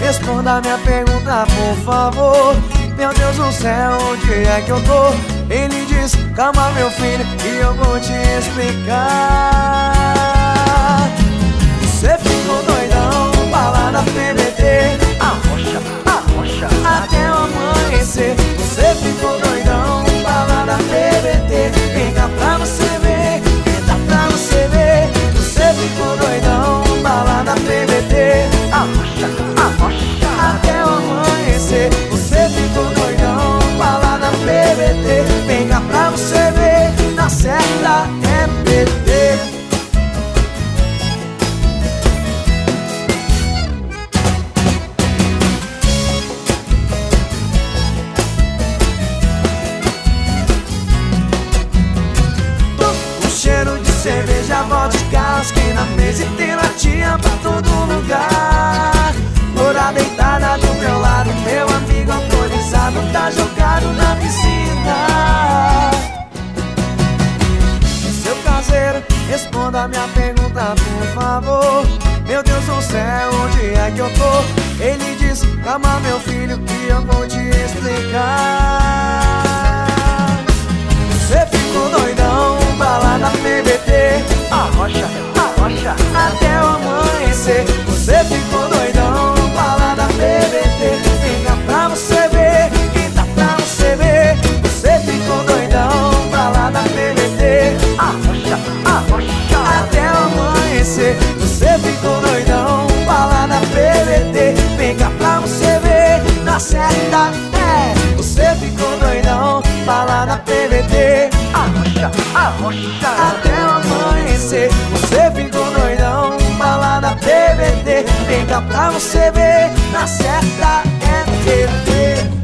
Responda minha pergunta, por favor Meu Deus do céu, onde é que eu tô? Ele diz, calma meu filho, e eu vou te explicar cerveja, vodka, que na mesa e tem latinha pra todo lugar. Loura deitada do meu lado, meu amigo alcoolizado tá jogado na piscina. Seu caseiro, responda minha pergunta, por favor. Meu Deus do céu, onde é que eu tô? Ele diz, calma meu filho, que eu vou te explicar é Você ficou doidão, fala na PVT Arrocha, arrocha. Até o amanhecer Você ficou doidão, fala na PVT Vem cá pra você ver Na certa é TV